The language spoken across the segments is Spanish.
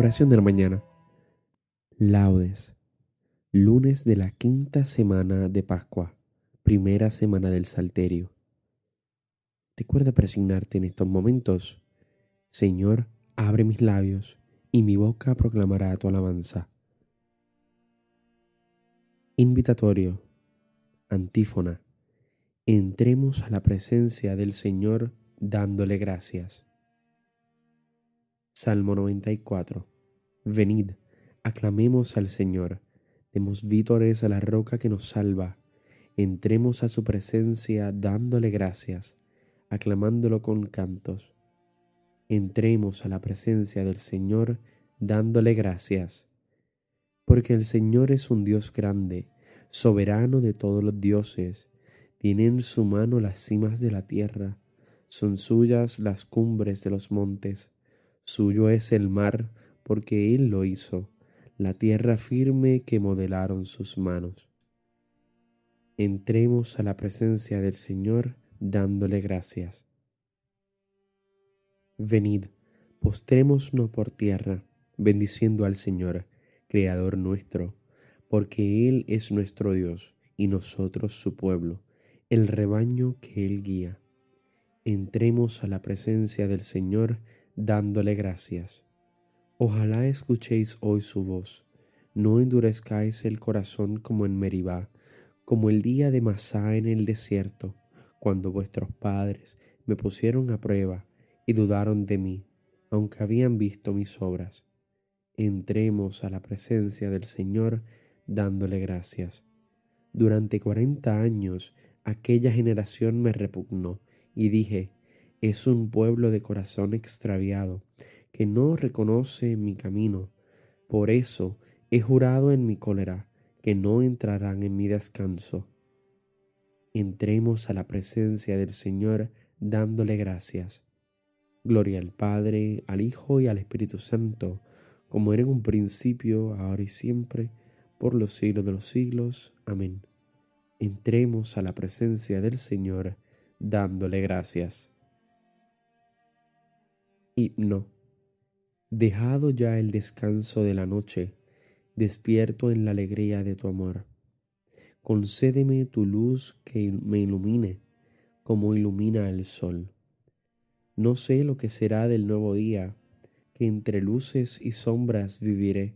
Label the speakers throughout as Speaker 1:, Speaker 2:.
Speaker 1: Oración de la mañana. Laudes. Lunes de la quinta semana de Pascua, primera semana del Salterio. Recuerda presignarte en estos momentos. Señor, abre mis labios y mi boca proclamará tu alabanza. Invitatorio. Antífona. Entremos a la presencia del Señor dándole gracias. Salmo 94. Venid, aclamemos al Señor, demos vítores a la roca que nos salva, entremos a su presencia dándole gracias, aclamándolo con cantos. Entremos a la presencia del Señor dándole gracias, porque el Señor es un Dios grande, soberano de todos los dioses, tiene en su mano las cimas de la tierra, son suyas las cumbres de los montes. Suyo es el mar, porque Él lo hizo, la tierra firme que modelaron sus manos. Entremos a la presencia del Señor dándole gracias. Venid, postrémonos por tierra, bendiciendo al Señor, Creador nuestro, porque Él es nuestro Dios y nosotros su pueblo, el rebaño que Él guía. Entremos a la presencia del Señor dándole gracias. Ojalá escuchéis hoy su voz, no endurezcáis el corazón como en Meribá, como el día de Masá en el desierto, cuando vuestros padres me pusieron a prueba y dudaron de mí, aunque habían visto mis obras. Entremos a la presencia del Señor dándole gracias. Durante cuarenta años aquella generación me repugnó y dije, es un pueblo de corazón extraviado, que no reconoce mi camino. Por eso he jurado en mi cólera que no entrarán en mi descanso. Entremos a la presencia del Señor dándole gracias. Gloria al Padre, al Hijo y al Espíritu Santo, como era en un principio, ahora y siempre, por los siglos de los siglos. Amén. Entremos a la presencia del Señor dándole gracias no, Dejado ya el descanso de la noche, despierto en la alegría de tu amor. Concédeme tu luz que me ilumine, como ilumina el sol. No sé lo que será del nuevo día, que entre luces y sombras viviré,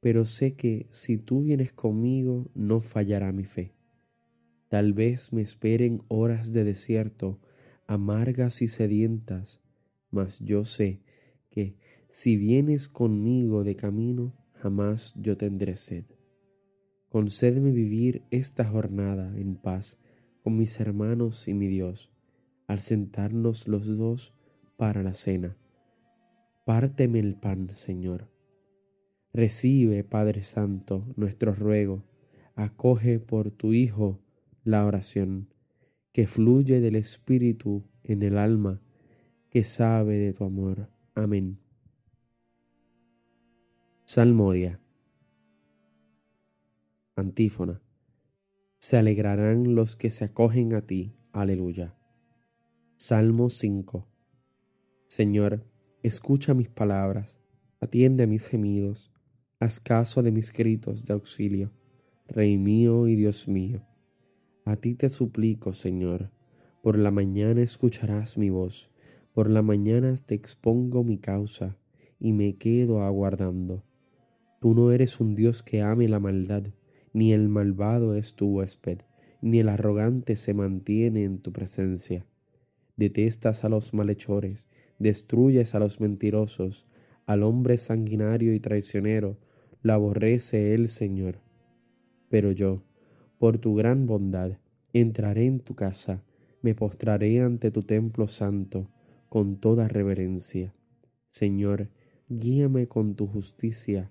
Speaker 1: pero sé que si tú vienes conmigo no fallará mi fe. Tal vez me esperen horas de desierto, amargas y sedientas, mas yo sé que si vienes conmigo de camino, jamás yo tendré sed. Concédeme vivir esta jornada en paz con mis hermanos y mi Dios, al sentarnos los dos para la cena. Párteme el pan, Señor. Recibe, Padre Santo, nuestro ruego, acoge por tu Hijo la oración que fluye del Espíritu en el alma que sabe de tu amor. Amén. Salmodia. Antífona. Se alegrarán los que se acogen a ti. Aleluya. Salmo 5. Señor, escucha mis palabras, atiende a mis gemidos, haz caso de mis gritos de auxilio, Rey mío y Dios mío. A ti te suplico, Señor, por la mañana escucharás mi voz por la mañana te expongo mi causa y me quedo aguardando. Tú no eres un Dios que ame la maldad, ni el malvado es tu huésped, ni el arrogante se mantiene en tu presencia. Detestas a los malhechores, destruyes a los mentirosos, al hombre sanguinario y traicionero, lo aborrece el Señor. Pero yo, por tu gran bondad, entraré en tu casa, me postraré ante tu templo santo, con toda reverencia. Señor, guíame con tu justicia,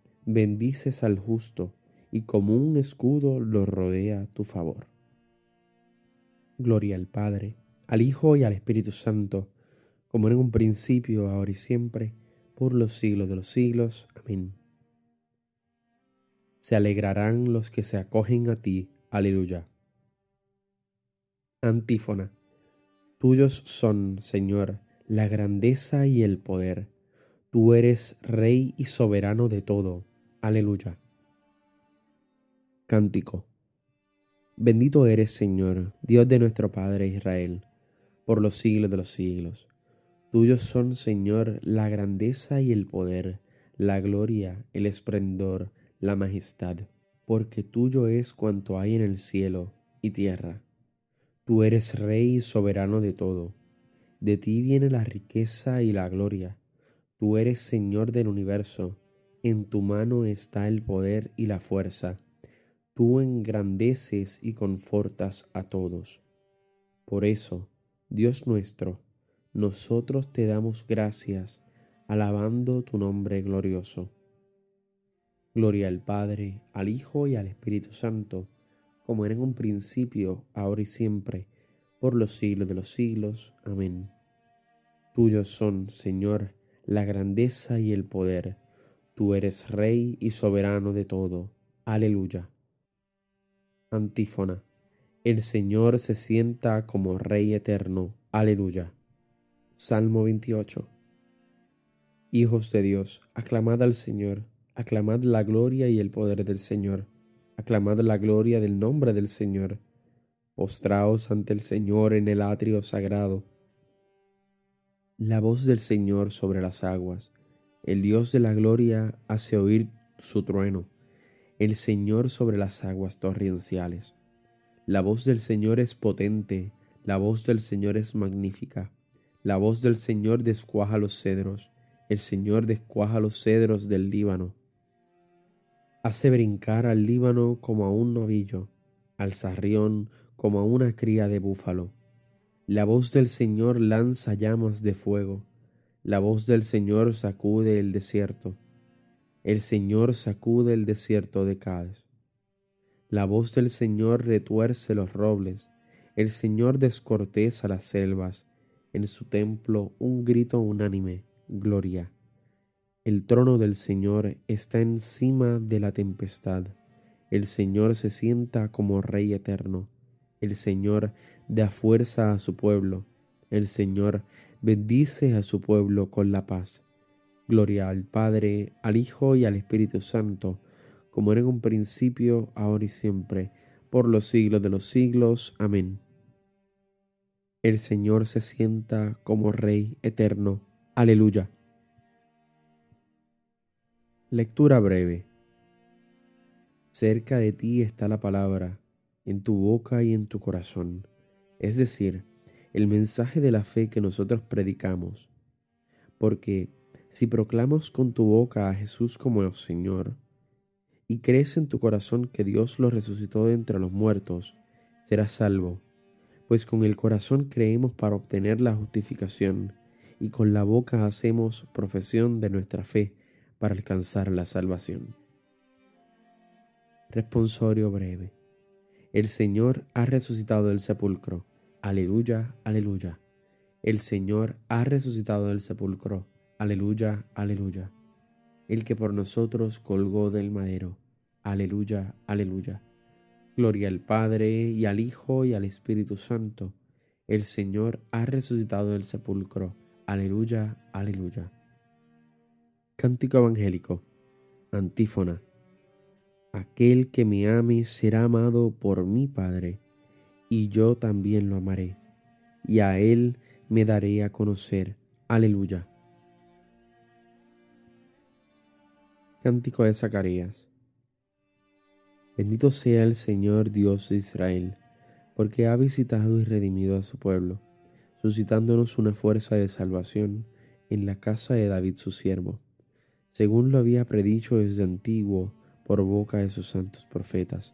Speaker 1: bendices al justo y como un escudo lo rodea tu favor. Gloria al Padre, al Hijo y al Espíritu Santo, como en un principio, ahora y siempre, por los siglos de los siglos. Amén. Se alegrarán los que se acogen a ti. Aleluya. Antífona. Tuyos son, Señor, la grandeza y el poder. Tú eres Rey y soberano de todo. Aleluya. Cántico. Bendito eres, Señor, Dios de nuestro Padre Israel, por los siglos de los siglos. Tuyos son, Señor, la grandeza y el poder, la gloria, el esplendor, la majestad, porque tuyo es cuanto hay en el cielo y tierra. Tú eres Rey y soberano de todo. De ti viene la riqueza y la gloria. Tú eres Señor del universo en tu mano está el poder y la fuerza. Tú engrandeces y confortas a todos. Por eso, Dios nuestro, nosotros te damos gracias, alabando tu nombre glorioso. Gloria al Padre, al Hijo y al Espíritu Santo, como era en un principio, ahora y siempre, por los siglos de los siglos. Amén. Tuyos son, Señor, la grandeza y el poder Tú eres Rey y soberano de todo. Aleluya. Antífona. El Señor se sienta como Rey eterno. Aleluya. Salmo 28. Hijos de Dios, aclamad al Señor, aclamad la gloria y el poder del Señor, aclamad la gloria del nombre del Señor. Postraos ante el Señor en el atrio sagrado. La voz del Señor sobre las aguas el Dios de la gloria hace oír su trueno, el Señor sobre las aguas torrenciales. La voz del Señor es potente, la voz del Señor es magnífica. La voz del Señor descuaja los cedros, el Señor descuaja los cedros del Líbano. Hace brincar al Líbano como a un novillo, al sarrión como a una cría de búfalo. La voz del Señor lanza llamas de fuego, la voz del Señor sacude el desierto. El Señor sacude el desierto de Cádiz. La voz del Señor retuerce los robles. El Señor descorteza las selvas. En su templo un grito unánime, gloria. El trono del Señor está encima de la tempestad. El Señor se sienta como Rey eterno. El Señor da fuerza a su pueblo. El Señor bendice a su pueblo con la paz. Gloria al Padre, al Hijo y al Espíritu Santo, como era en un principio, ahora y siempre, por los siglos de los siglos. Amén. El Señor se sienta como Rey eterno. Aleluya. Lectura breve. Cerca de ti está la palabra, en tu boca y en tu corazón, es decir, el mensaje de la fe que nosotros predicamos. Porque si proclamas con tu boca a Jesús como el Señor, y crees en tu corazón que Dios lo resucitó de entre los muertos, serás salvo, pues con el corazón creemos para obtener la justificación, y con la boca hacemos profesión de nuestra fe para alcanzar la salvación. Responsorio breve. El Señor ha resucitado del sepulcro Aleluya, aleluya. El Señor ha resucitado del sepulcro. Aleluya, aleluya. El que por nosotros colgó del madero. Aleluya, aleluya. Gloria al Padre y al Hijo y al Espíritu Santo. El Señor ha resucitado del sepulcro. Aleluya, aleluya. Cántico Evangélico. Antífona. Aquel que me ame será amado por mi Padre y yo también lo amaré, y a él me daré a conocer. Aleluya. Cántico de Zacarías. Bendito sea el Señor Dios de Israel, porque ha visitado y redimido a su pueblo, suscitándonos una fuerza de salvación en la casa de David su siervo, según lo había predicho desde antiguo por boca de sus santos profetas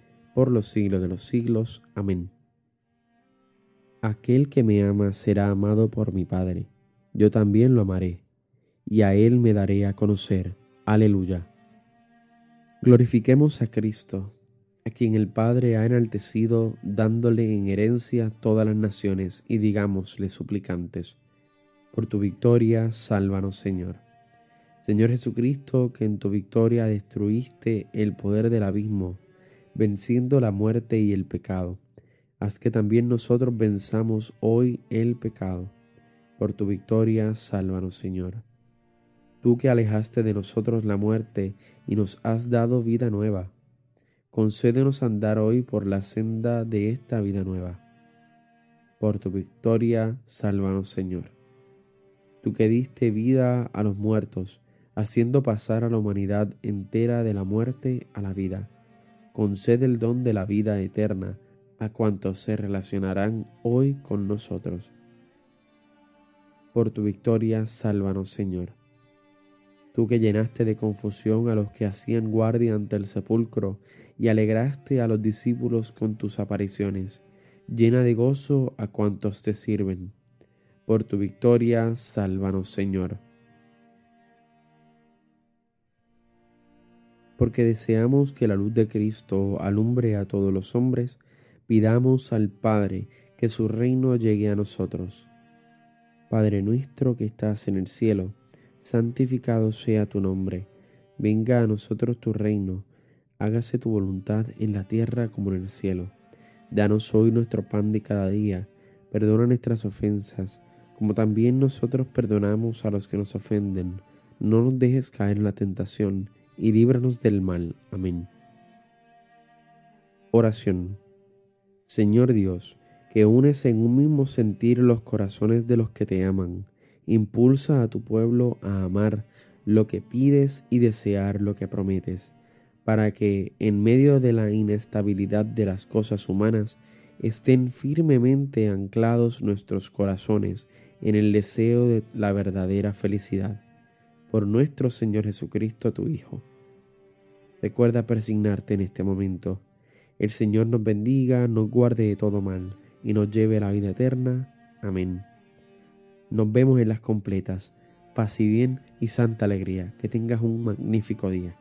Speaker 1: por los siglos de los siglos. Amén. Aquel que me ama será amado por mi Padre, yo también lo amaré, y a él me daré a conocer. Aleluya. Glorifiquemos a Cristo, a quien el Padre ha enaltecido, dándole en herencia todas las naciones, y digámosle suplicantes, por tu victoria, sálvanos Señor. Señor Jesucristo, que en tu victoria destruiste el poder del abismo, venciendo la muerte y el pecado haz que también nosotros venzamos hoy el pecado. Por tu victoria, sálvanos, Señor. Tú que alejaste de nosotros la muerte y nos has dado vida nueva, concédenos andar hoy por la senda de esta vida nueva. Por tu victoria, sálvanos, Señor. Tú que diste vida a los muertos, haciendo pasar a la humanidad entera de la muerte a la vida, concede el don de la vida eterna a cuantos se relacionarán hoy con nosotros. Por tu victoria, sálvanos, Señor. Tú que llenaste de confusión a los que hacían guardia ante el sepulcro y alegraste a los discípulos con tus apariciones, llena de gozo a cuantos te sirven. Por tu victoria, sálvanos, Señor. Porque deseamos que la luz de Cristo alumbre a todos los hombres, Pidamos al Padre que su reino llegue a nosotros. Padre nuestro que estás en el cielo, santificado sea tu nombre. Venga a nosotros tu reino. Hágase tu voluntad en la tierra como en el cielo. Danos hoy nuestro pan de cada día. Perdona nuestras ofensas, como también nosotros perdonamos a los que nos ofenden. No nos dejes caer en la tentación, y líbranos del mal. Amén. Oración. Señor Dios, que unes en un mismo sentir los corazones de los que te aman, impulsa a tu pueblo a amar lo que pides y desear lo que prometes, para que, en medio de la inestabilidad de las cosas humanas, estén firmemente anclados nuestros corazones en el deseo de la verdadera felicidad. Por nuestro Señor Jesucristo, tu Hijo. Recuerda persignarte en este momento el Señor nos bendiga, nos guarde de todo mal y nos lleve a la vida eterna. Amén. Nos vemos en las completas. Paz y bien y santa alegría. Que tengas un magnífico día.